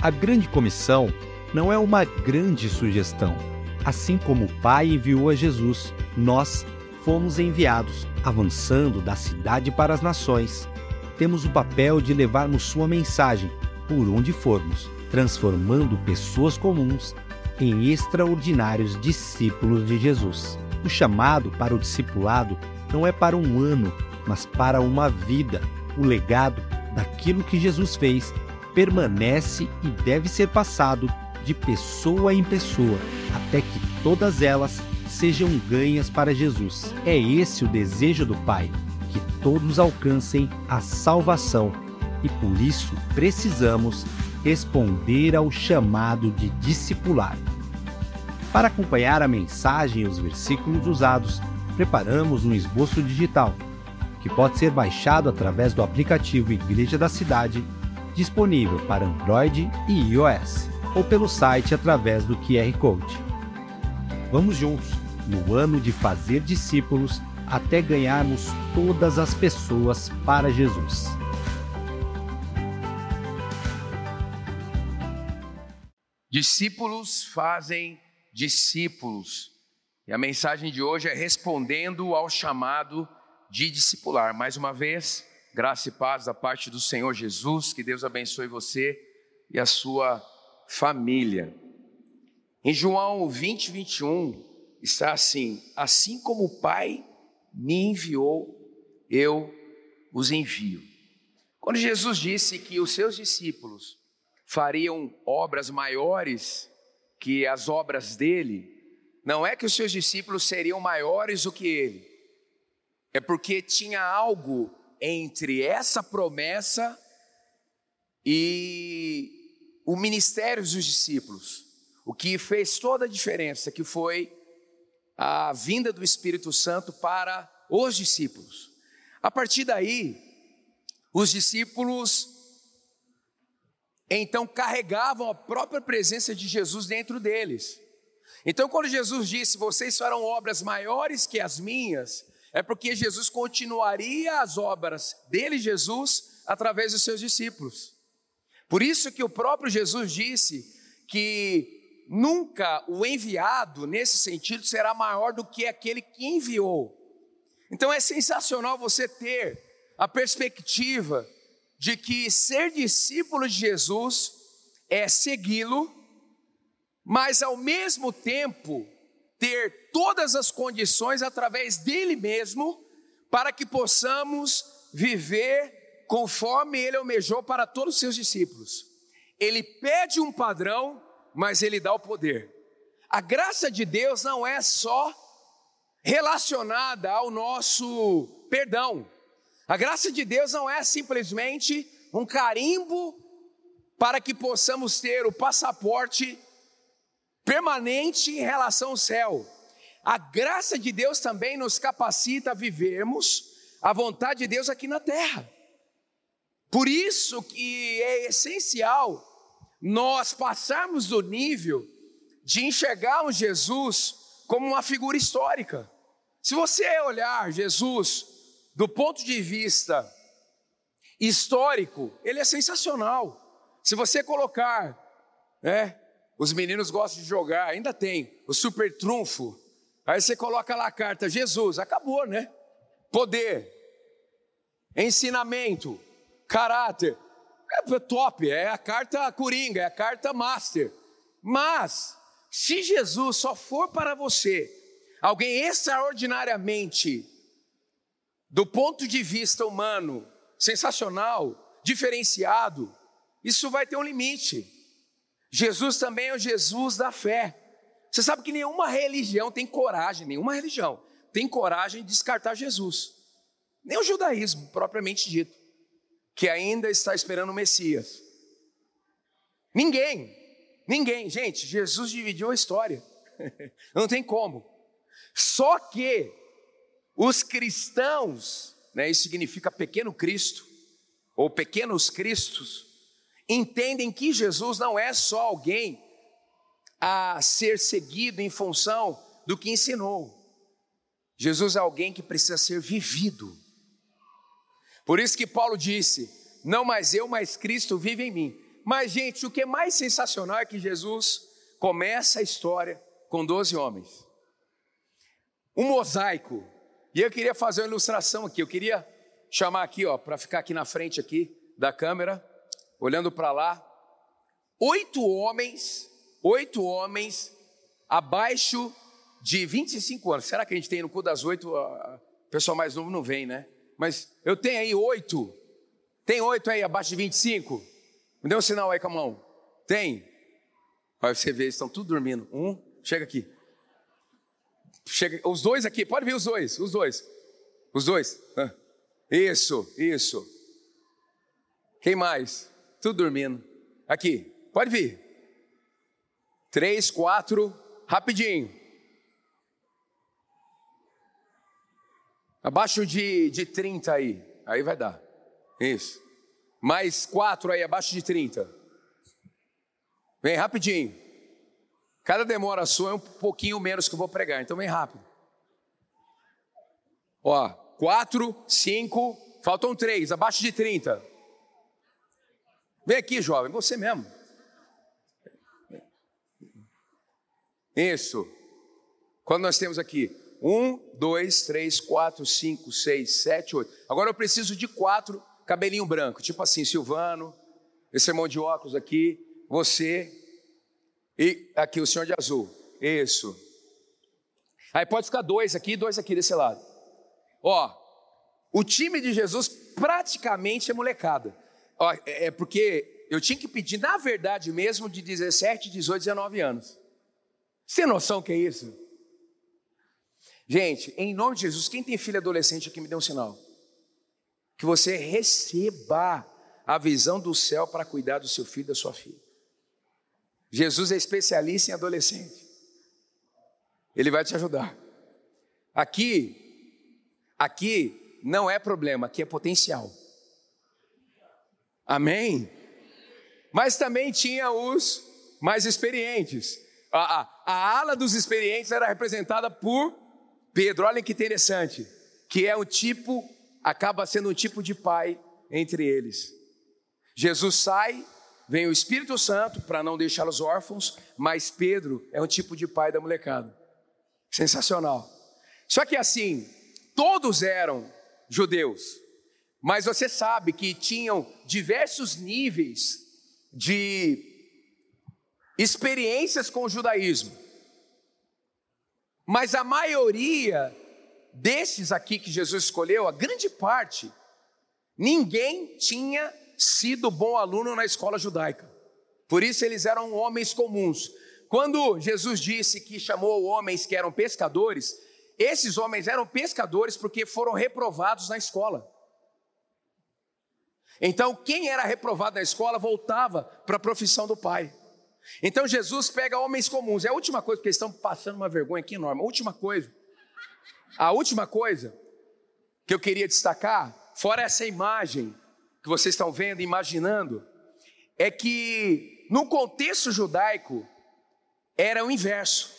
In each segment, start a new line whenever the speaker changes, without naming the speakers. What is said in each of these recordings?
A grande comissão não é uma grande sugestão. Assim como o Pai enviou a Jesus, nós fomos enviados, avançando da cidade para as nações. Temos o papel de levarmos sua mensagem por onde formos, transformando pessoas comuns em extraordinários discípulos de Jesus. O chamado para o discipulado não é para um ano, mas para uma vida. O legado daquilo que Jesus fez permanece e deve ser passado de pessoa em pessoa, até que todas elas sejam ganhas para Jesus. É esse o desejo do Pai, que todos alcancem a salvação, e por isso precisamos responder ao chamado de discipular. Para acompanhar a mensagem e os versículos usados, preparamos um esboço digital, que pode ser baixado através do aplicativo Igreja da Cidade, disponível para Android e iOS, ou pelo site através do QR Code. Vamos juntos, no ano de fazer discípulos, até ganharmos todas as pessoas para Jesus.
Discípulos fazem discípulos. E a mensagem de hoje é respondendo ao chamado de discipular. Mais uma vez, graça e paz da parte do Senhor Jesus, que Deus abençoe você e a sua família. Em João 20, 21, está assim: Assim como o Pai me enviou, eu os envio. Quando Jesus disse que os seus discípulos fariam obras maiores que as obras dele, não é que os seus discípulos seriam maiores do que ele, é porque tinha algo entre essa promessa e o ministério dos discípulos, o que fez toda a diferença, que foi a vinda do Espírito Santo para os discípulos. A partir daí, os discípulos então carregavam a própria presença de Jesus dentro deles. Então, quando Jesus disse: Vocês farão obras maiores que as minhas, é porque Jesus continuaria as obras dele, Jesus, através dos seus discípulos. Por isso que o próprio Jesus disse que nunca o enviado, nesse sentido, será maior do que aquele que enviou. Então é sensacional você ter a perspectiva de que ser discípulo de Jesus é segui-lo, mas ao mesmo tempo ter todas as condições através dele mesmo para que possamos viver conforme ele almejou para todos os seus discípulos. Ele pede um padrão, mas ele dá o poder. A graça de Deus não é só relacionada ao nosso perdão. A graça de Deus não é simplesmente um carimbo para que possamos ter o passaporte permanente em relação ao céu. A graça de Deus também nos capacita a vivermos a vontade de Deus aqui na terra. Por isso que é essencial nós passarmos do nível de enxergarmos Jesus como uma figura histórica. Se você olhar Jesus do ponto de vista histórico, ele é sensacional. Se você colocar, né, os meninos gostam de jogar, ainda tem o super trunfo. Aí você coloca lá a carta Jesus, acabou, né? Poder, ensinamento, caráter, é top, é a carta coringa, é a carta master. Mas, se Jesus só for para você alguém extraordinariamente do ponto de vista humano, sensacional, diferenciado, isso vai ter um limite. Jesus também é o Jesus da fé. Você sabe que nenhuma religião tem coragem, nenhuma religião tem coragem de descartar Jesus. Nem o judaísmo, propriamente dito, que ainda está esperando o Messias. Ninguém, ninguém, gente, Jesus dividiu a história. Não tem como. Só que os cristãos, né, isso significa pequeno Cristo, ou pequenos Cristos, entendem que Jesus não é só alguém a ser seguido em função do que ensinou. Jesus é alguém que precisa ser vivido. Por isso que Paulo disse: Não mais eu, mas Cristo vive em mim. Mas, gente, o que é mais sensacional é que Jesus começa a história com 12 homens. Um mosaico. E eu queria fazer uma ilustração aqui. Eu queria chamar aqui, ó, para ficar aqui na frente aqui da câmera, olhando para lá. Oito homens, oito homens abaixo de 25 anos. Será que a gente tem no cu das oito? O pessoal mais novo não vem, né? Mas eu tenho aí oito. Tem oito aí abaixo de 25? Me dê um sinal aí com a mão. Tem? Aí você vê, eles estão tudo dormindo. Um, chega aqui. Chega, os dois aqui, pode vir os dois, os dois. Os dois. Isso, isso. Quem mais? Tudo dormindo. Aqui, pode vir. Três, quatro, rapidinho. Abaixo de, de 30 aí. Aí vai dar. Isso. Mais quatro aí, abaixo de 30. Vem rapidinho. Cada demora sua é um pouquinho menos que eu vou pregar, então vem rápido. Ó, quatro, cinco, faltam três, abaixo de 30. Vem aqui, jovem, você mesmo. Isso. Quando nós temos aqui um, dois, três, quatro, cinco, seis, sete, oito. Agora eu preciso de quatro cabelinho branco, tipo assim, Silvano, esse irmão de óculos aqui, você e aqui o senhor de azul. Isso. Aí pode ficar dois aqui, dois aqui desse lado. Ó, o time de Jesus praticamente é molecada. É, é porque eu tinha que pedir, na verdade mesmo, de 17, 18, 19 anos. Você tem noção que é isso? Gente, em nome de Jesus, quem tem filho adolescente aqui me dê um sinal. Que você receba a visão do céu para cuidar do seu filho e da sua filha. Jesus é especialista em adolescente. Ele vai te ajudar. Aqui, aqui não é problema, aqui é potencial. Amém? Mas também tinha os mais experientes. A, a, a ala dos experientes era representada por Pedro, olha que interessante, que é um tipo, acaba sendo um tipo de pai entre eles. Jesus sai, vem o Espírito Santo para não deixá-los órfãos, mas Pedro é um tipo de pai da molecada. Sensacional. Só que assim, todos eram judeus, mas você sabe que tinham diversos níveis de experiências com o judaísmo. Mas a maioria desses aqui que Jesus escolheu, a grande parte, ninguém tinha sido bom aluno na escola judaica. Por isso eles eram homens comuns. Quando Jesus disse que chamou homens que eram pescadores, esses homens eram pescadores porque foram reprovados na escola. Então, quem era reprovado na escola voltava para a profissão do pai. Então Jesus pega homens comuns. É a última coisa, porque eles estão passando uma vergonha aqui enorme. A última coisa. A última coisa que eu queria destacar, fora essa imagem que vocês estão vendo, imaginando, é que no contexto judaico era o inverso.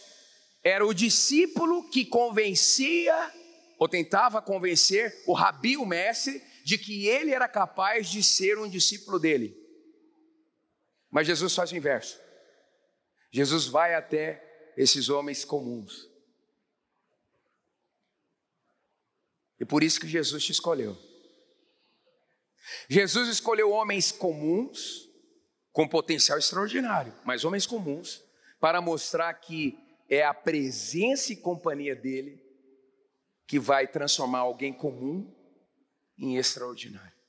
Era o discípulo que convencia ou tentava convencer o rabi, o mestre, de que ele era capaz de ser um discípulo dele. Mas Jesus faz o inverso. Jesus vai até esses homens comuns. E por isso que Jesus te escolheu. Jesus escolheu homens comuns, com potencial extraordinário, mas homens comuns, para mostrar que é a presença e companhia dele que vai transformar alguém comum em extraordinário.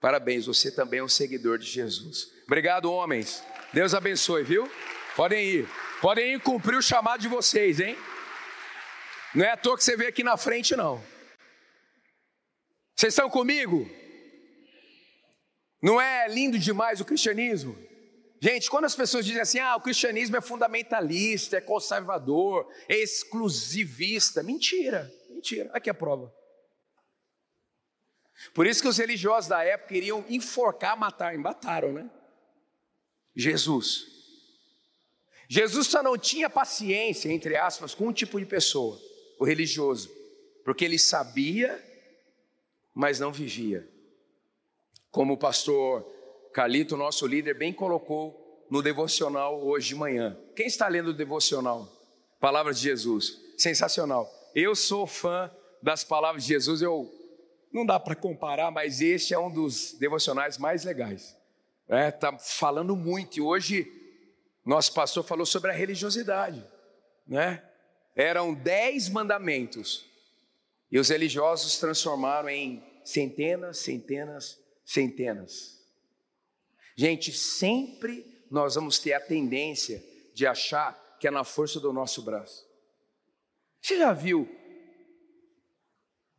Parabéns, você também é um seguidor de Jesus. Obrigado, homens. Deus abençoe, viu? Podem ir. Podem ir cumprir o chamado de vocês, hein? Não é à toa que você veio aqui na frente, não. Vocês estão comigo? Não é lindo demais o cristianismo? Gente, quando as pessoas dizem assim, ah, o cristianismo é fundamentalista, é conservador, é exclusivista, mentira, mentira, aqui é a prova. Por isso que os religiosos da época queriam enforcar, matar, e mataram, né? Jesus. Jesus só não tinha paciência, entre aspas, com um tipo de pessoa, o religioso, porque ele sabia, mas não vivia. Como o pastor Carlito, nosso líder, bem colocou no devocional hoje de manhã. Quem está lendo o devocional? Palavras de Jesus. Sensacional. Eu sou fã das palavras de Jesus, eu não dá para comparar, mas este é um dos devocionais mais legais. É, tá falando muito e hoje nosso pastor falou sobre a religiosidade, né? Eram dez mandamentos e os religiosos transformaram em centenas, centenas, centenas. Gente, sempre nós vamos ter a tendência de achar que é na força do nosso braço. Você já viu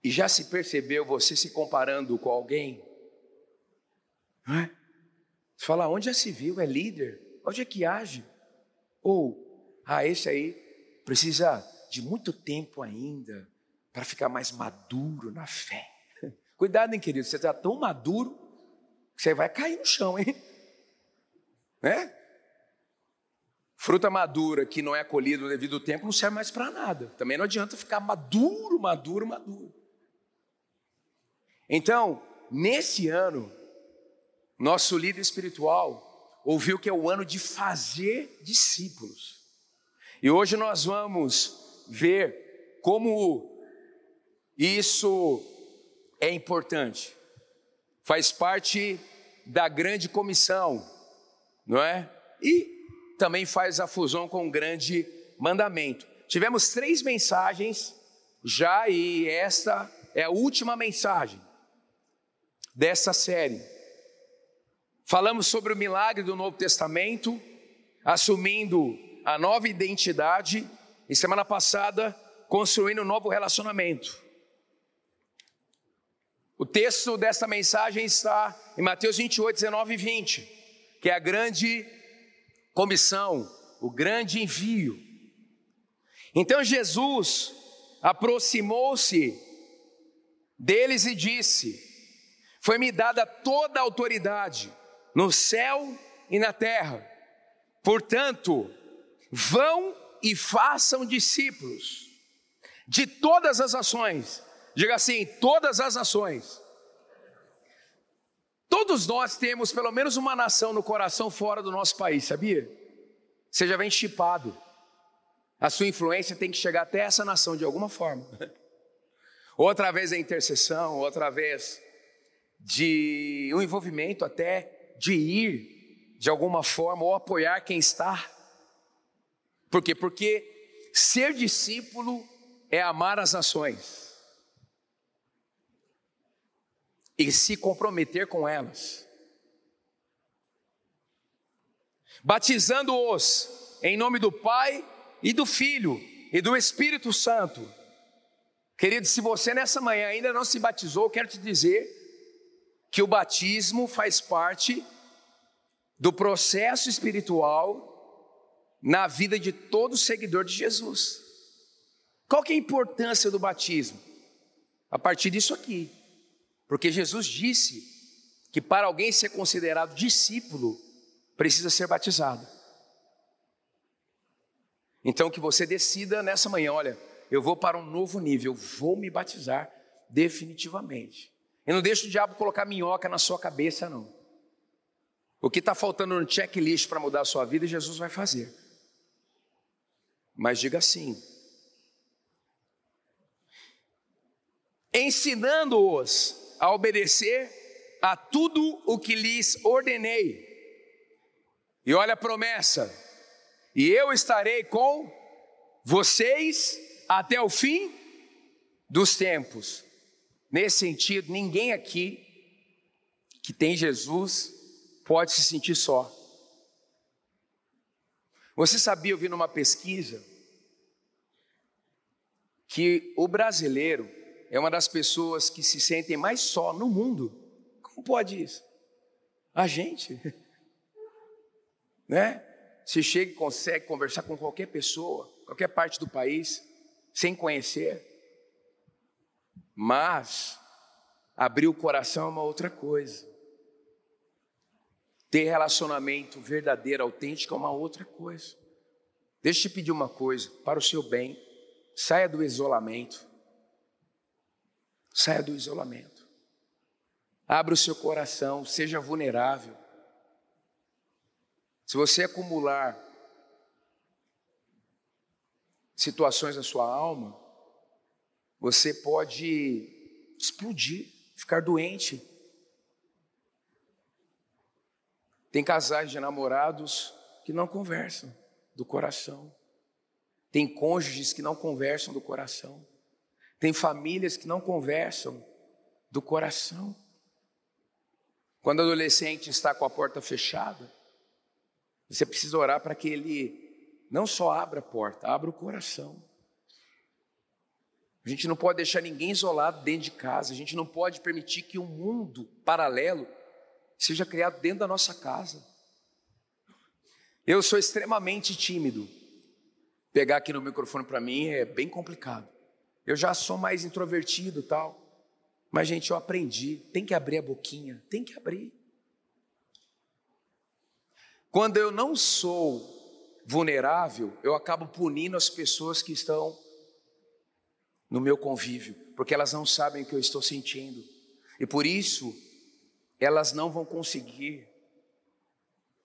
e já se percebeu você se comparando com alguém? Não é? Você fala, onde já se viu? É líder? Onde é que age? Ou, ah, esse aí precisa de muito tempo ainda para ficar mais maduro na fé. Cuidado, hein, querido, você está tão maduro que você vai cair no chão, hein? Né? Fruta madura que não é colhida no devido tempo não serve mais para nada. Também não adianta ficar maduro, maduro, maduro. Então, nesse ano, nosso líder espiritual ouviu que é o ano de fazer discípulos. E hoje nós vamos ver como isso é importante. Faz parte da grande comissão, não é? E também faz a fusão com o grande mandamento. Tivemos três mensagens já e esta é a última mensagem dessa série. Falamos sobre o milagre do Novo Testamento, assumindo a nova identidade, e semana passada, construindo um novo relacionamento. O texto dessa mensagem está em Mateus 28, 19 e 20, que é a grande comissão, o grande envio. Então Jesus aproximou-se deles e disse: Foi-me dada toda a autoridade no céu e na terra. Portanto, vão e façam discípulos de todas as ações. Diga assim: todas as ações Todos nós temos pelo menos uma nação no coração fora do nosso país, sabia? Você já vem chipado. A sua influência tem que chegar até essa nação de alguma forma. Outra vez a intercessão, outra vez de um envolvimento até de ir de alguma forma ou apoiar quem está. Por quê? Porque ser discípulo é amar as nações. e se comprometer com elas. Batizando-os em nome do Pai e do Filho e do Espírito Santo. Querido, se você nessa manhã ainda não se batizou, quero te dizer que o batismo faz parte do processo espiritual na vida de todo seguidor de Jesus. Qual que é a importância do batismo? A partir disso aqui. Porque Jesus disse que para alguém ser considerado discípulo, precisa ser batizado. Então que você decida nessa manhã, olha, eu vou para um novo nível, vou me batizar definitivamente. E não deixe o diabo colocar minhoca na sua cabeça, não. O que está faltando no checklist para mudar a sua vida, Jesus vai fazer. Mas diga assim: ensinando-os a obedecer a tudo o que lhes ordenei. E olha a promessa: e eu estarei com vocês até o fim dos tempos. Nesse sentido, ninguém aqui que tem Jesus pode se sentir só. Você sabia, eu vi numa pesquisa, que o brasileiro é uma das pessoas que se sentem mais só no mundo. Como pode isso? A gente, né? Se chega e consegue conversar com qualquer pessoa, qualquer parte do país, sem conhecer. Mas abrir o coração é uma outra coisa. Ter relacionamento verdadeiro, autêntico é uma outra coisa. Deixa eu te pedir uma coisa, para o seu bem, saia do isolamento. Saia do isolamento. Abra o seu coração, seja vulnerável. Se você acumular situações na sua alma, você pode explodir, ficar doente. Tem casais de namorados que não conversam do coração. Tem cônjuges que não conversam do coração. Tem famílias que não conversam do coração. Quando o adolescente está com a porta fechada, você precisa orar para que ele não só abra a porta, abra o coração. A gente não pode deixar ninguém isolado dentro de casa, a gente não pode permitir que um mundo paralelo seja criado dentro da nossa casa. Eu sou extremamente tímido. Pegar aqui no microfone para mim é bem complicado. Eu já sou mais introvertido tal. Mas, gente, eu aprendi. Tem que abrir a boquinha, tem que abrir. Quando eu não sou vulnerável, eu acabo punindo as pessoas que estão no meu convívio, porque elas não sabem o que eu estou sentindo. E por isso, elas não vão conseguir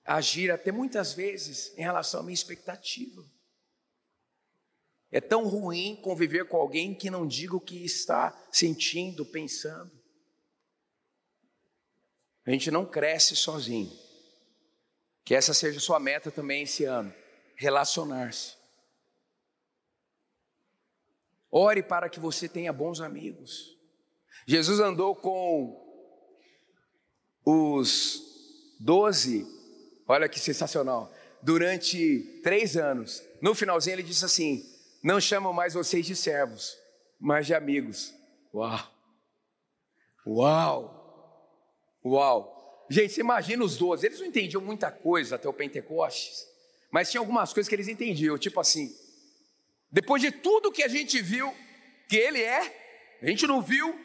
agir até muitas vezes em relação à minha expectativa. É tão ruim conviver com alguém que não diga o que está sentindo, pensando. A gente não cresce sozinho. Que essa seja sua meta também esse ano, relacionar-se. Ore para que você tenha bons amigos. Jesus andou com os doze, olha que sensacional, durante três anos. No finalzinho ele disse assim: Não chamo mais vocês de servos, mas de amigos. Uau! Uau! Uau! Gente, você imagina os doze, eles não entendiam muita coisa até o Pentecostes, mas tinha algumas coisas que eles entendiam, tipo assim: depois de tudo que a gente viu que Ele é, a gente não viu,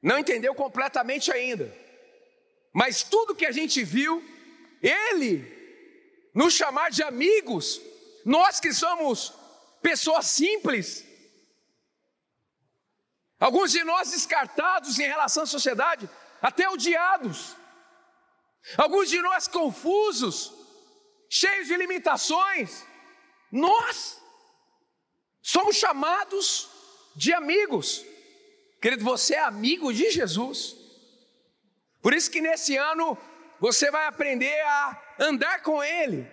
não entendeu completamente ainda, mas tudo que a gente viu, Ele nos chamar de amigos, nós que somos pessoas simples, alguns de nós descartados em relação à sociedade, até odiados, alguns de nós confusos, cheios de limitações, nós Somos chamados de amigos. Querido, você é amigo de Jesus. Por isso que nesse ano você vai aprender a andar com Ele.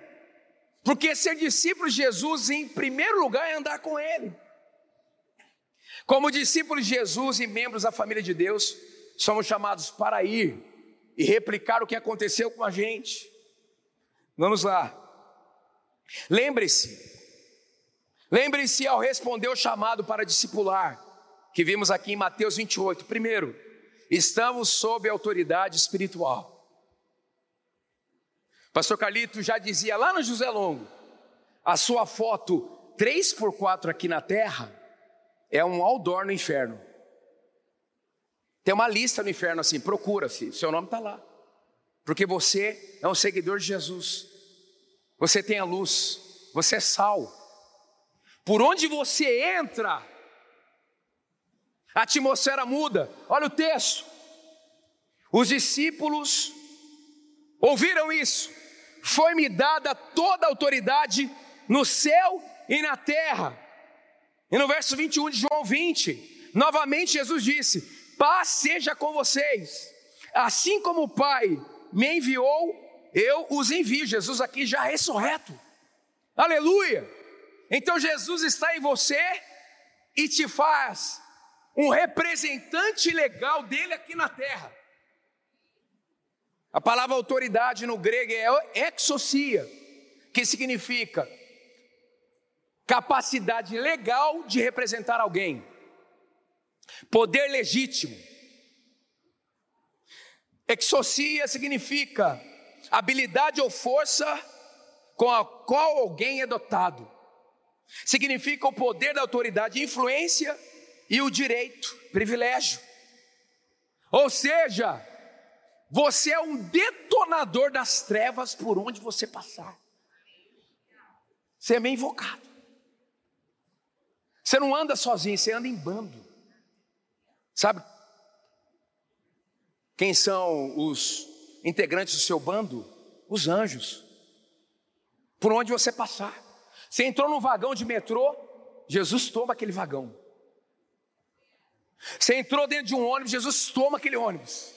Porque ser discípulo de Jesus, em primeiro lugar, é andar com Ele. Como discípulos de Jesus e membros da família de Deus, somos chamados para ir e replicar o que aconteceu com a gente. Vamos lá. Lembre-se, Lembre-se ao responder o chamado para discipular, que vimos aqui em Mateus 28. Primeiro, estamos sob autoridade espiritual. Pastor Carlito já dizia lá no José Longo, a sua foto 3 por 4 aqui na terra é um outdoor no inferno. Tem uma lista no inferno assim, procura-se, seu nome está lá. Porque você é um seguidor de Jesus. Você tem a luz, você é sal. Por onde você entra, a atmosfera muda. Olha o texto. Os discípulos ouviram isso. Foi-me dada toda a autoridade no céu e na terra. E no verso 21 de João 20, novamente Jesus disse: Paz seja com vocês. Assim como o Pai me enviou, eu os envio. Jesus aqui já ressurreto. Aleluia! Então Jesus está em você e te faz um representante legal dele aqui na terra. A palavra autoridade no grego é exocia, que significa capacidade legal de representar alguém, poder legítimo. Exocia significa habilidade ou força com a qual alguém é dotado. Significa o poder da autoridade, influência e o direito, privilégio. Ou seja, você é um detonador das trevas por onde você passar. Você é meio invocado. Você não anda sozinho, você anda em bando. Sabe quem são os integrantes do seu bando? Os anjos. por onde você passar. Você entrou num vagão de metrô, Jesus toma aquele vagão. Você entrou dentro de um ônibus, Jesus toma aquele ônibus.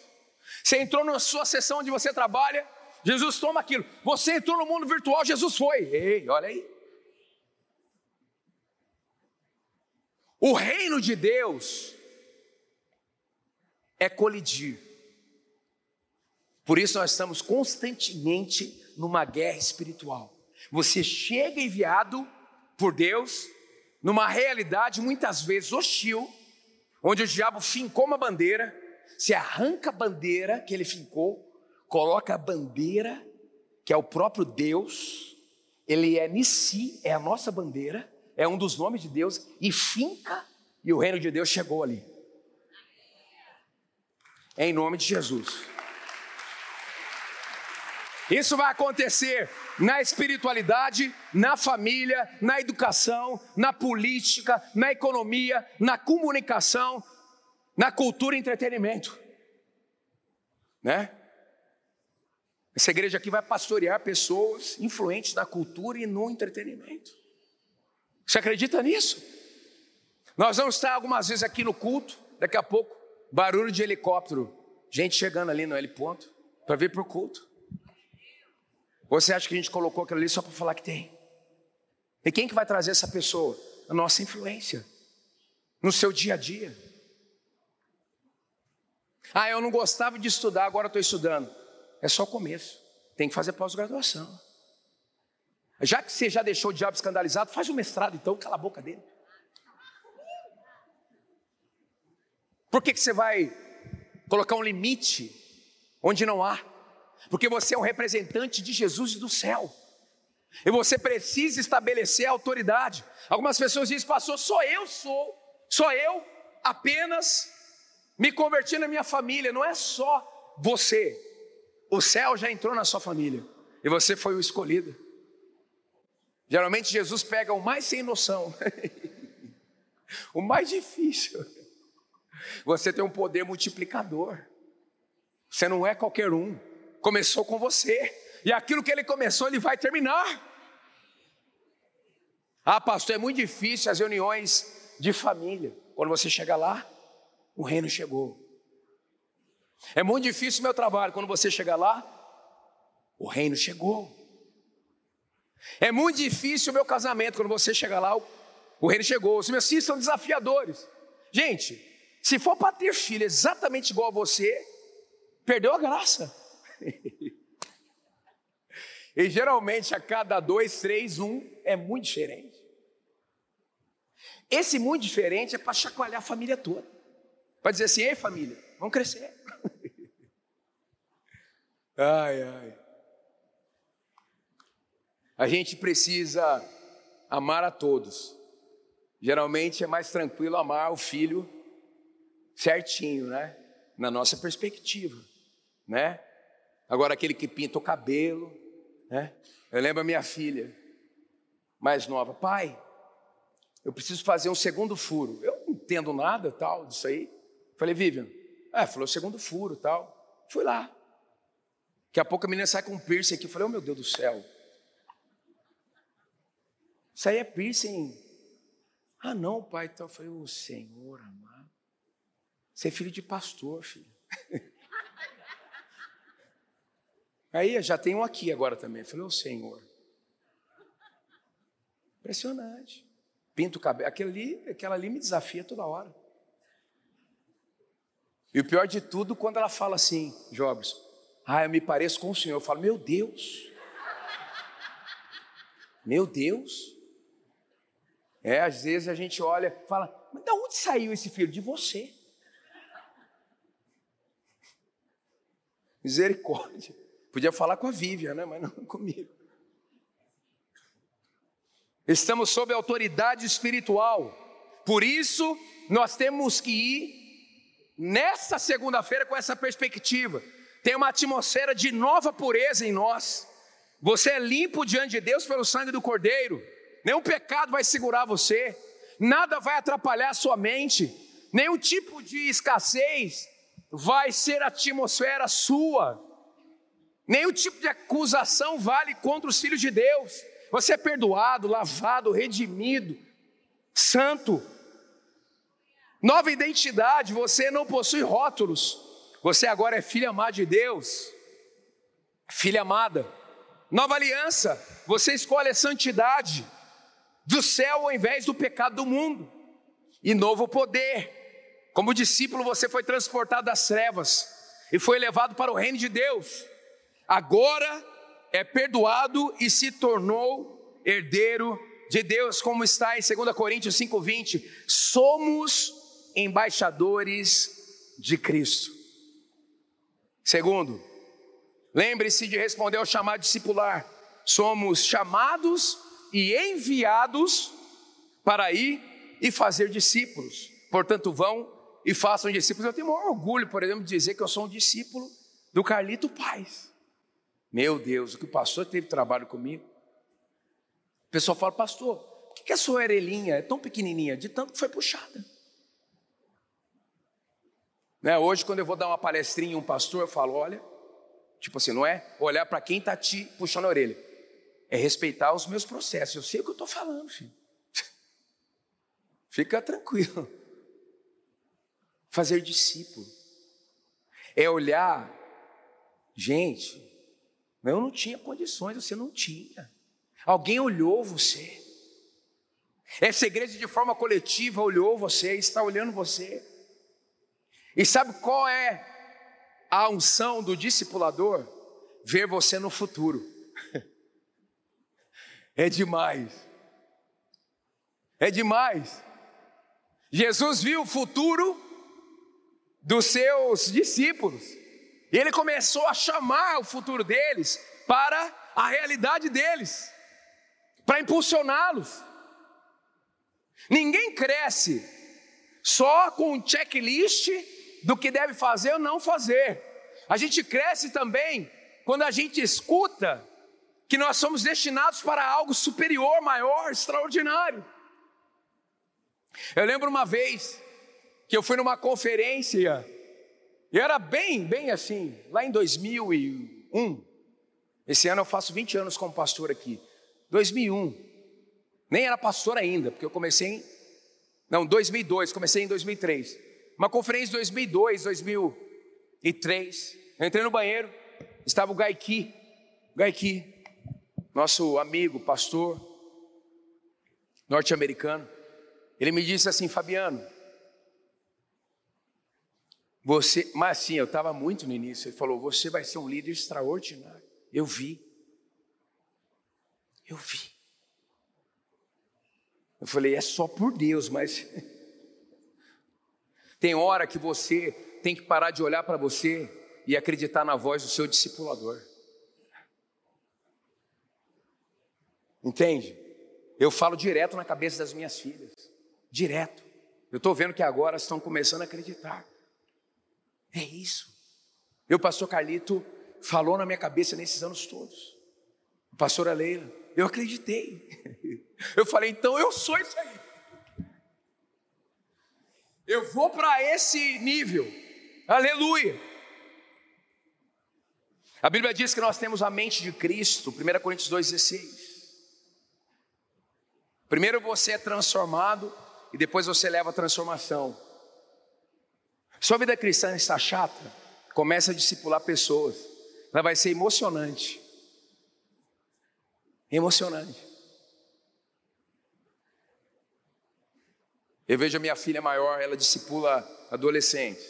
Você entrou na sua sessão onde você trabalha, Jesus toma aquilo. Você entrou no mundo virtual, Jesus foi. Ei, olha aí. O reino de Deus é colidir. Por isso nós estamos constantemente numa guerra espiritual. Você chega enviado por Deus numa realidade muitas vezes hostil, onde o diabo fincou uma bandeira, se arranca a bandeira que ele fincou, coloca a bandeira, que é o próprio Deus, ele é Nissi, é a nossa bandeira, é um dos nomes de Deus, e finca, e o reino de Deus chegou ali. Em nome de Jesus. Isso vai acontecer na espiritualidade, na família, na educação, na política, na economia, na comunicação, na cultura e entretenimento. Né? Essa igreja aqui vai pastorear pessoas influentes na cultura e no entretenimento. Você acredita nisso? Nós vamos estar algumas vezes aqui no culto, daqui a pouco, barulho de helicóptero, gente chegando ali no heliponto para vir para o culto. Você acha que a gente colocou aquilo ali só para falar que tem? E quem que vai trazer essa pessoa? A nossa influência no seu dia a dia. Ah, eu não gostava de estudar, agora estou estudando. É só o começo. Tem que fazer pós-graduação. Já que você já deixou o diabo escandalizado, faz o mestrado então, cala a boca dele. Por que, que você vai colocar um limite onde não há? Porque você é um representante de Jesus e do céu. E você precisa estabelecer a autoridade. Algumas pessoas dizem, pastor, só eu sou, só eu apenas me converti na minha família. Não é só você. O céu já entrou na sua família e você foi o escolhido. Geralmente Jesus pega o mais sem noção, o mais difícil. Você tem um poder multiplicador. Você não é qualquer um começou com você, e aquilo que ele começou, ele vai terminar. Ah, pastor, é muito difícil as reuniões de família. Quando você chega lá, o reino chegou. É muito difícil o meu trabalho. Quando você chega lá, o reino chegou. É muito difícil o meu casamento. Quando você chega lá, o reino chegou. Os meus filhos são desafiadores. Gente, se for para ter filho exatamente igual a você, perdeu a graça. e geralmente a cada dois, três, um é muito diferente. Esse muito diferente é para chacoalhar a família toda. Para dizer assim, ei família, vamos crescer. ai, ai. A gente precisa amar a todos. Geralmente é mais tranquilo amar o filho certinho, né? Na nossa perspectiva, né? Agora aquele que pinta o cabelo, né? Eu lembro a minha filha, mais nova, pai, eu preciso fazer um segundo furo. Eu não entendo nada tal disso aí. Falei, Vivian, é, falou segundo furo tal. Fui lá. Daqui a pouco a menina sai com um piercing aqui. Eu falei, oh meu Deus do céu. Isso aí é piercing. Ah, não, pai. Então eu falei, ô oh, Senhor amado. Você é filho de pastor, filho. Aí já tem um aqui agora também. Eu falei, ô oh, Senhor. Impressionante. Pinto o cabelo. Aquele ali, aquela ali me desafia toda hora. E o pior de tudo, quando ela fala assim, Jobs, ah, eu me pareço com o Senhor. Eu falo, meu Deus. Meu Deus. É, às vezes a gente olha e fala, mas de onde saiu esse filho? De você. Misericórdia. Podia falar com a Vivian, né? mas não comigo. Estamos sob autoridade espiritual. Por isso, nós temos que ir nessa segunda-feira com essa perspectiva. Tem uma atmosfera de nova pureza em nós. Você é limpo diante de Deus pelo sangue do Cordeiro. Nenhum pecado vai segurar você. Nada vai atrapalhar a sua mente. Nenhum tipo de escassez vai ser a atmosfera sua. Nenhum tipo de acusação vale contra os filhos de Deus. você é perdoado, lavado, redimido, santo. Nova identidade, você não possui rótulos. Você agora é filha amada de Deus, filha amada. Nova aliança, você escolhe a santidade do céu ao invés do pecado do mundo. E novo poder. Como discípulo, você foi transportado das trevas e foi levado para o reino de Deus. Agora é perdoado e se tornou herdeiro de Deus, como está em 2 Coríntios 5:20. Somos embaixadores de Cristo. Segundo, lembre-se de responder ao chamado discipular. Somos chamados e enviados para ir e fazer discípulos. Portanto, vão e façam discípulos. Eu tenho o maior orgulho, por exemplo, de dizer que eu sou um discípulo do Carlito Paz. Meu Deus, o que o pastor teve trabalho comigo. O pessoal fala, pastor, por que a sua orelhinha é tão pequenininha? De tanto que foi puxada. Né? Hoje, quando eu vou dar uma palestrinha em um pastor, eu falo: olha, tipo assim, não é olhar para quem está te puxando a orelha, é respeitar os meus processos. Eu sei o que eu estou falando, filho. Fica tranquilo. Fazer discípulo é olhar, gente, eu não tinha condições, você não tinha. Alguém olhou você. Essa igreja de forma coletiva olhou você, está olhando você. E sabe qual é a unção do discipulador? Ver você no futuro. É demais. É demais. Jesus viu o futuro dos seus discípulos. E ele começou a chamar o futuro deles para a realidade deles, para impulsioná-los. Ninguém cresce só com um checklist do que deve fazer ou não fazer. A gente cresce também quando a gente escuta que nós somos destinados para algo superior, maior, extraordinário. Eu lembro uma vez que eu fui numa conferência, e era bem, bem assim, lá em 2001. Esse ano eu faço 20 anos como pastor aqui. 2001. Nem era pastor ainda, porque eu comecei em. Não, 2002, comecei em 2003. Uma conferência em 2002, 2003. Eu entrei no banheiro, estava o Gaiki, Gaiki, nosso amigo, pastor norte-americano. Ele me disse assim, Fabiano, você, mas sim, eu estava muito no início. Ele falou: Você vai ser um líder extraordinário. Eu vi. Eu vi. Eu falei: É só por Deus, mas Tem hora que você tem que parar de olhar para você e acreditar na voz do seu discipulador. Entende? Eu falo direto na cabeça das minhas filhas. Direto. Eu estou vendo que agora estão começando a acreditar. É isso. Meu pastor Carlito falou na minha cabeça nesses anos todos. O pastor Leila, eu acreditei. Eu falei, então eu sou isso aí. Eu vou para esse nível. Aleluia. A Bíblia diz que nós temos a mente de Cristo, 1 Coríntios 2,16. Primeiro você é transformado e depois você leva a transformação. Sua vida cristã está chata? Comece a discipular pessoas. Ela vai ser emocionante. Emocionante. Eu vejo a minha filha maior, ela discipula adolescentes.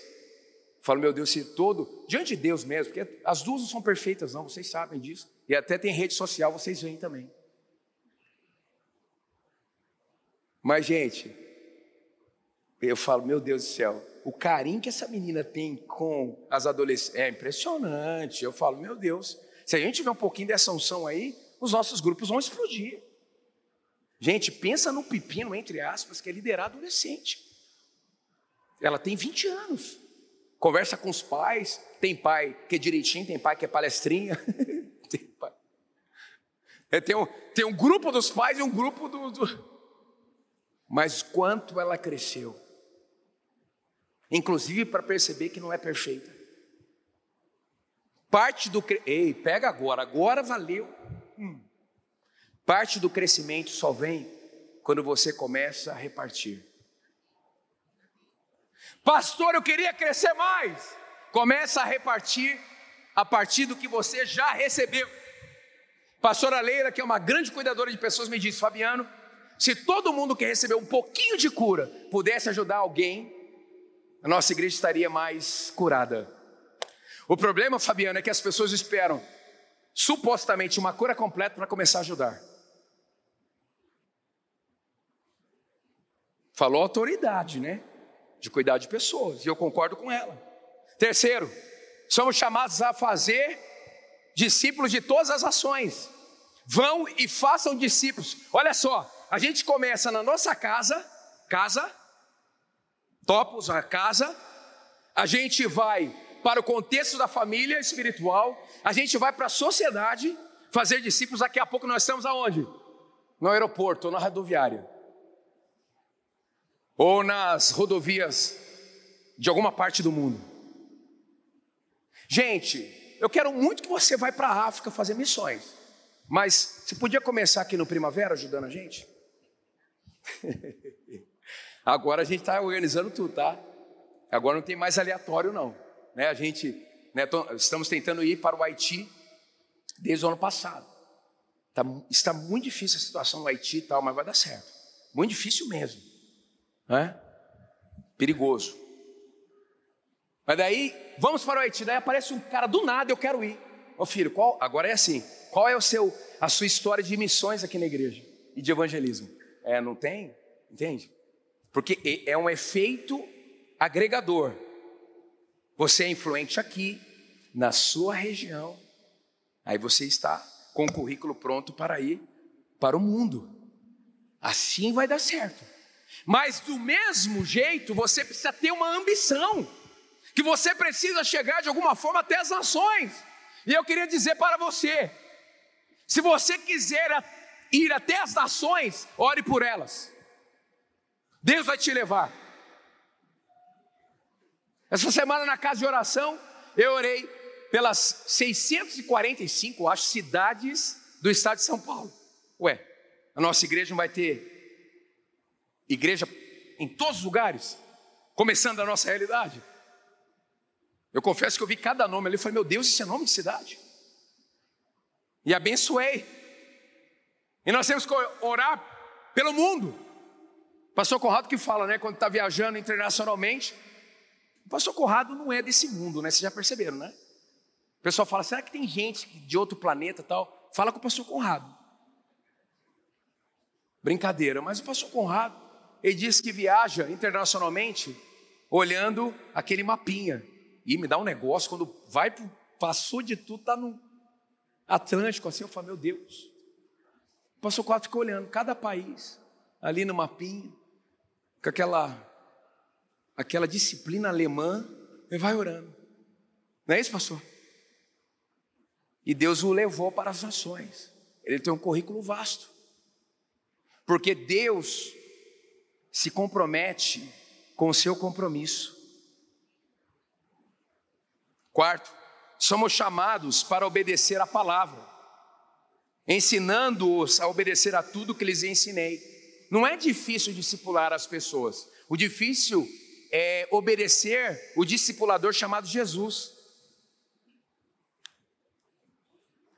Falo, meu Deus, se todo, diante de Deus mesmo, porque as duas não são perfeitas, não, vocês sabem disso. E até tem rede social, vocês veem também. Mas, gente, eu falo, meu Deus do céu, o carinho que essa menina tem com as adolescentes é impressionante. Eu falo, meu Deus, se a gente tiver um pouquinho dessa unção aí, os nossos grupos vão explodir. Gente, pensa no pepino, entre aspas, que é liderar adolescente. Ela tem 20 anos. Conversa com os pais. Tem pai que é direitinho, tem pai que é palestrinha. tem, pai. É, tem, um, tem um grupo dos pais e um grupo do, do. Mas quanto ela cresceu. Inclusive para perceber que não é perfeita. Parte do. Ei, pega agora, agora valeu. Hum. Parte do crescimento só vem quando você começa a repartir. Pastor, eu queria crescer mais. Começa a repartir a partir do que você já recebeu. Pastora Leira, que é uma grande cuidadora de pessoas, me disse: Fabiano, se todo mundo que recebeu um pouquinho de cura pudesse ajudar alguém, a nossa igreja estaria mais curada. O problema, Fabiano, é que as pessoas esperam supostamente uma cura completa para começar a ajudar. Falou autoridade, né? De cuidar de pessoas, e eu concordo com ela. Terceiro, somos chamados a fazer discípulos de todas as ações. Vão e façam discípulos. Olha só, a gente começa na nossa casa, casa, topos, a casa, a gente vai para o contexto da família espiritual, a gente vai para a sociedade fazer discípulos. Daqui a pouco nós estamos aonde? No aeroporto na rodoviária. Ou nas rodovias de alguma parte do mundo. Gente, eu quero muito que você vá para a África fazer missões. Mas você podia começar aqui no Primavera ajudando a gente? Agora a gente está organizando tudo, tá? Agora não tem mais aleatório, não. Né? A gente né, estamos tentando ir para o Haiti desde o ano passado. Tá, está muito difícil a situação no Haiti e tal, mas vai dar certo. Muito difícil mesmo. Né? Perigoso. Mas daí, vamos para o Haiti. Daí aparece um cara do nada, eu quero ir. Ô filho, qual? Agora é assim. Qual é o seu, a sua história de missões aqui na igreja e de evangelismo? É, não tem? Entende? Porque é um efeito agregador. Você é influente aqui, na sua região, aí você está com o currículo pronto para ir para o mundo. Assim vai dar certo. Mas do mesmo jeito, você precisa ter uma ambição, que você precisa chegar de alguma forma até as nações. E eu queria dizer para você: se você quiser ir até as nações, ore por elas. Deus vai te levar. Essa semana na casa de oração, eu orei pelas 645, acho, cidades do estado de São Paulo. Ué, a nossa igreja não vai ter igreja em todos os lugares, começando a nossa realidade? Eu confesso que eu vi cada nome ali e falei, meu Deus, isso é nome de cidade. E abençoei. E nós temos que orar pelo mundo. Pastor Conrado que fala, né, quando está viajando internacionalmente, o pastor Conrado não é desse mundo, né? Vocês já perceberam, né? O pessoal fala, será que tem gente de outro planeta tal? Fala com o pastor Conrado. Brincadeira, mas o pastor Conrado, ele diz que viaja internacionalmente olhando aquele mapinha. E me dá um negócio, quando vai, passou de tudo, está no Atlântico, assim, eu falo, meu Deus. O pastor Conrado fica olhando cada país, ali no mapinha, com aquela aquela disciplina alemã, e vai orando. Não é isso, pastor? E Deus o levou para as nações. Ele tem um currículo vasto. Porque Deus se compromete com o seu compromisso. Quarto, somos chamados para obedecer a palavra, ensinando-os a obedecer a tudo que lhes ensinei. Não é difícil discipular as pessoas, o difícil é, obedecer o discipulador chamado Jesus.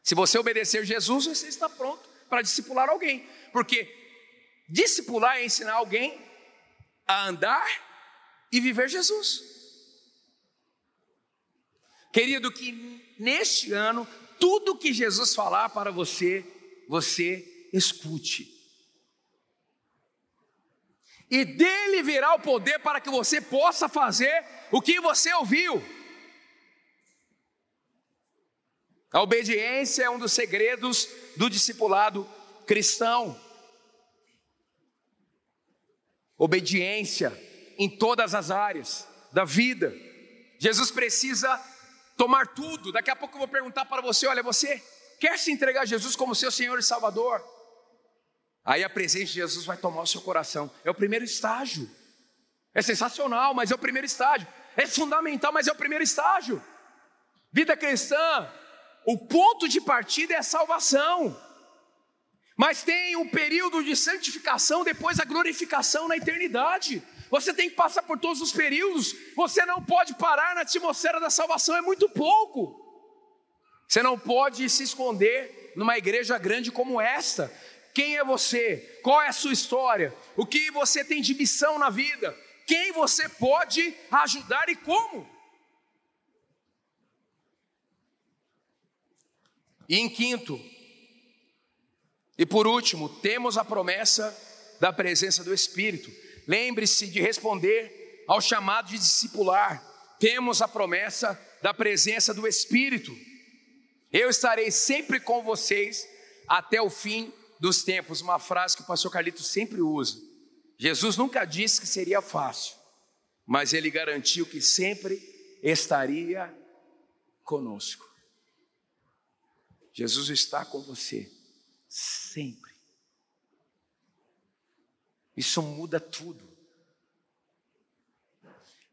Se você obedecer Jesus, você está pronto para discipular alguém, porque discipular é ensinar alguém a andar e viver Jesus. Querido, que neste ano, tudo que Jesus falar para você, você escute e dele virá o poder para que você possa fazer o que você ouviu. A obediência é um dos segredos do discipulado cristão. Obediência em todas as áreas da vida. Jesus precisa tomar tudo. Daqui a pouco eu vou perguntar para você: olha, você quer se entregar a Jesus como seu Senhor e Salvador? Aí a presença de Jesus vai tomar o seu coração. É o primeiro estágio. É sensacional, mas é o primeiro estágio. É fundamental, mas é o primeiro estágio. Vida cristã, o ponto de partida é a salvação. Mas tem um período de santificação, depois a glorificação na eternidade. Você tem que passar por todos os períodos. Você não pode parar na atmosfera da salvação, é muito pouco. Você não pode se esconder numa igreja grande como esta. Quem é você? Qual é a sua história? O que você tem de missão na vida? Quem você pode ajudar e como? E em quinto, e por último, temos a promessa da presença do Espírito. Lembre-se de responder ao chamado de discipular. Temos a promessa da presença do Espírito. Eu estarei sempre com vocês até o fim dos tempos. Uma frase que o pastor Carlito sempre usa. Jesus nunca disse que seria fácil, mas ele garantiu que sempre estaria conosco. Jesus está com você sempre. Isso muda tudo.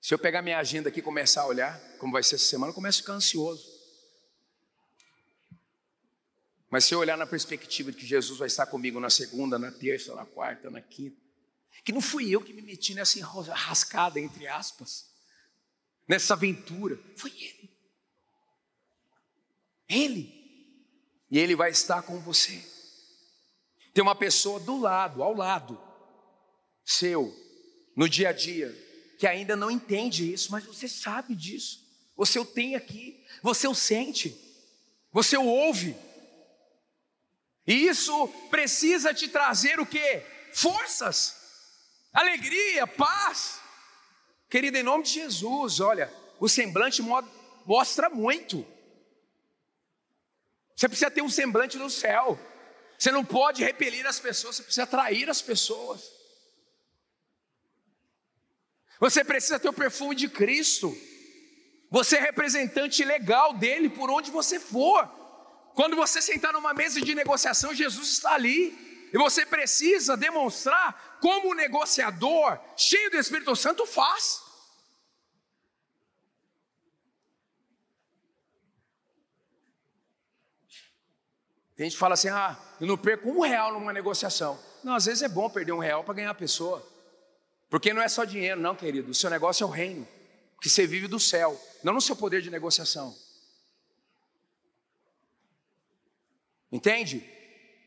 Se eu pegar minha agenda aqui e começar a olhar como vai ser essa semana, eu começo a ficar ansioso. Mas se eu olhar na perspectiva de que Jesus vai estar comigo na segunda, na terça, na quarta, na quinta, que não fui eu que me meti nessa rascada, entre aspas, nessa aventura, foi Ele. Ele. E Ele vai estar com você. Tem uma pessoa do lado, ao lado seu, no dia a dia, que ainda não entende isso, mas você sabe disso. Você o tem aqui, você o sente, você o ouve. E isso precisa te trazer o que? Forças, alegria, paz. Querida, em nome de Jesus, olha, o semblante mostra muito. Você precisa ter um semblante no céu. Você não pode repelir as pessoas, você precisa atrair as pessoas. Você precisa ter o perfume de Cristo. Você é representante legal dele por onde você for. Quando você sentar numa mesa de negociação, Jesus está ali. E você precisa demonstrar como o negociador, cheio do Espírito Santo, faz. Tem gente que fala assim: ah, eu não perco um real numa negociação. Não, às vezes é bom perder um real para ganhar a pessoa. Porque não é só dinheiro, não, querido. O seu negócio é o reino. Que você vive do céu, não no seu poder de negociação. Entende?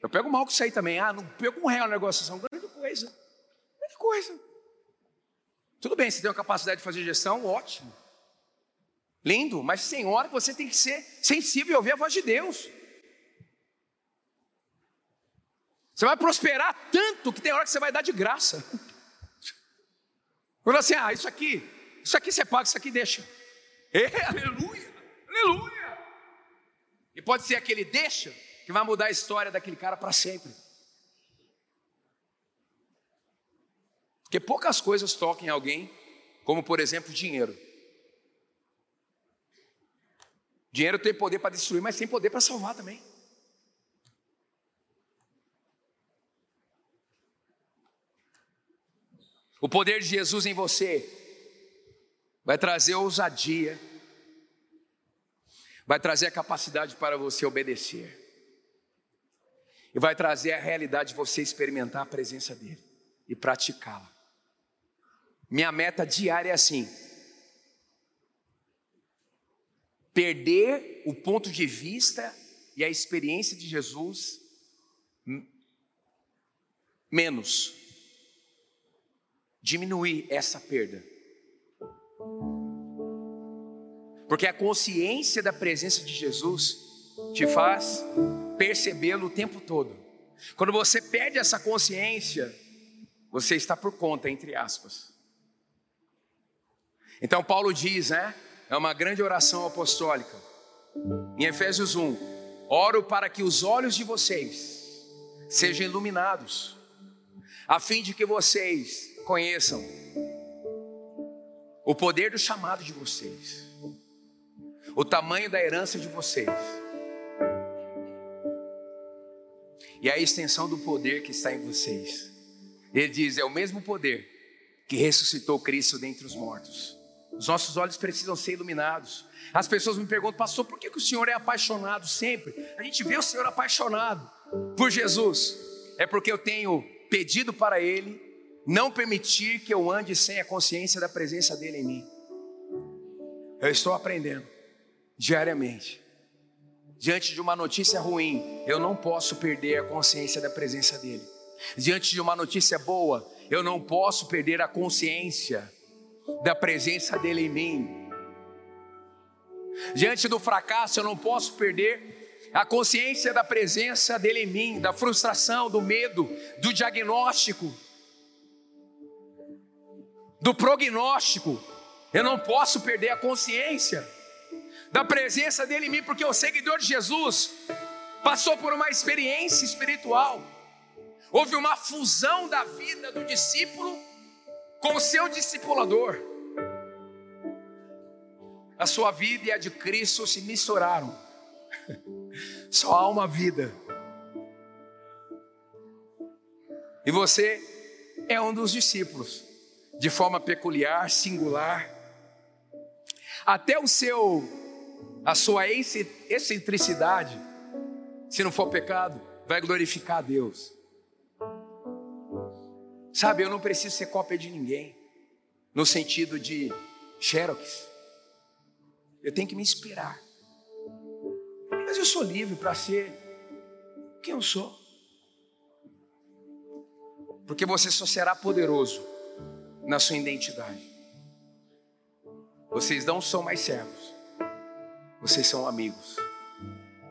Eu pego mal com isso aí também. Ah, não pego um real na negociação. Grande coisa. Grande coisa. Tudo bem, você tem uma capacidade de fazer gestão, ótimo. Lindo, mas sem hora você tem que ser sensível a ouvir a voz de Deus. Você vai prosperar tanto que tem hora que você vai dar de graça. Quando assim, ah, isso aqui, isso aqui você paga, isso aqui deixa. É, aleluia, aleluia. E pode ser aquele deixa que vai mudar a história daquele cara para sempre. Porque poucas coisas tocam em alguém, como por exemplo dinheiro. Dinheiro tem poder para destruir, mas tem poder para salvar também. O poder de Jesus em você vai trazer ousadia, vai trazer a capacidade para você obedecer, e vai trazer a realidade de você experimentar a presença dEle e praticá-la. Minha meta diária é assim: perder o ponto de vista e a experiência de Jesus menos diminuir essa perda. Porque a consciência da presença de Jesus te faz percebê-lo o tempo todo. Quando você perde essa consciência, você está por conta, entre aspas. Então Paulo diz, né? É uma grande oração apostólica. Em Efésios 1, oro para que os olhos de vocês sejam iluminados, a fim de que vocês conheçam o poder do chamado de vocês, o tamanho da herança de vocês e a extensão do poder que está em vocês. Ele diz: é o mesmo poder que ressuscitou Cristo dentre os mortos. Os nossos olhos precisam ser iluminados. As pessoas me perguntam, pastor, por que, que o Senhor é apaixonado sempre? A gente vê o Senhor apaixonado por Jesus. é porque eu tenho pedido para Ele não permitir que eu ande sem a consciência da presença dEle em mim. Eu estou aprendendo diariamente. Diante de uma notícia ruim, eu não posso perder a consciência da presença dEle. Diante de uma notícia boa, eu não posso perder a consciência da presença dEle em mim. Diante do fracasso, eu não posso perder a consciência da presença dele em mim, da frustração, do medo, do diagnóstico, do prognóstico. Eu não posso perder a consciência da presença dele em mim, porque o seguidor de Jesus passou por uma experiência espiritual. Houve uma fusão da vida do discípulo com o seu discipulador. A sua vida e a de Cristo se misturaram. Só há uma vida. E você é um dos discípulos, de forma peculiar, singular. Até o seu, a sua excentricidade, se não for pecado, vai glorificar a Deus. Sabe, eu não preciso ser cópia de ninguém, no sentido de xerox. Eu tenho que me inspirar. Mas eu sou livre para ser quem eu sou. Porque você só será poderoso na sua identidade. Vocês não são mais servos, vocês são amigos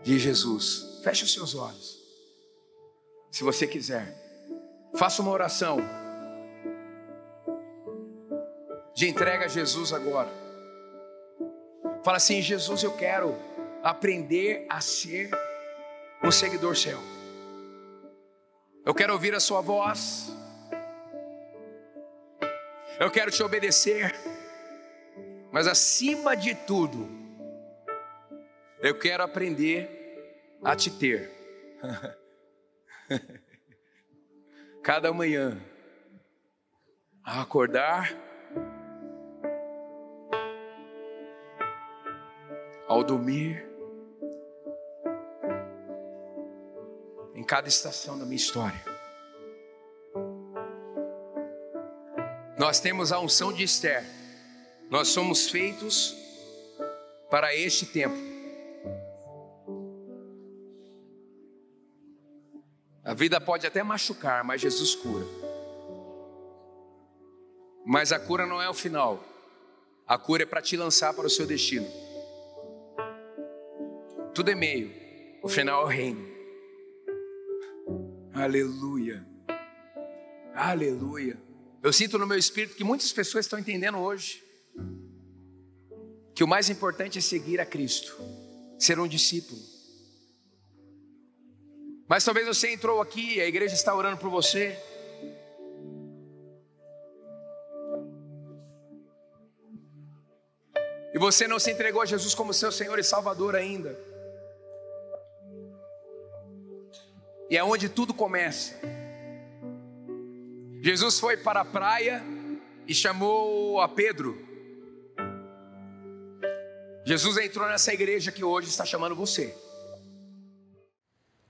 de Jesus. Feche os seus olhos. Se você quiser, faça uma oração de entrega a Jesus agora. Fala assim: Jesus, eu quero aprender a ser um seguidor seu. Eu quero ouvir a sua voz. Eu quero te obedecer. Mas acima de tudo, eu quero aprender a te ter. Cada manhã, a acordar, ao dormir, cada estação da minha história. Nós temos a unção de Esther. Nós somos feitos para este tempo. Vida pode até machucar, mas Jesus cura. Mas a cura não é o final. A cura é para te lançar para o seu destino. Tudo é meio, o final é o reino. Aleluia. Aleluia. Eu sinto no meu espírito que muitas pessoas estão entendendo hoje que o mais importante é seguir a Cristo, ser um discípulo. Mas talvez você entrou aqui, a igreja está orando por você. E você não se entregou a Jesus como seu Senhor e Salvador ainda. E é onde tudo começa. Jesus foi para a praia e chamou a Pedro. Jesus entrou nessa igreja que hoje está chamando você.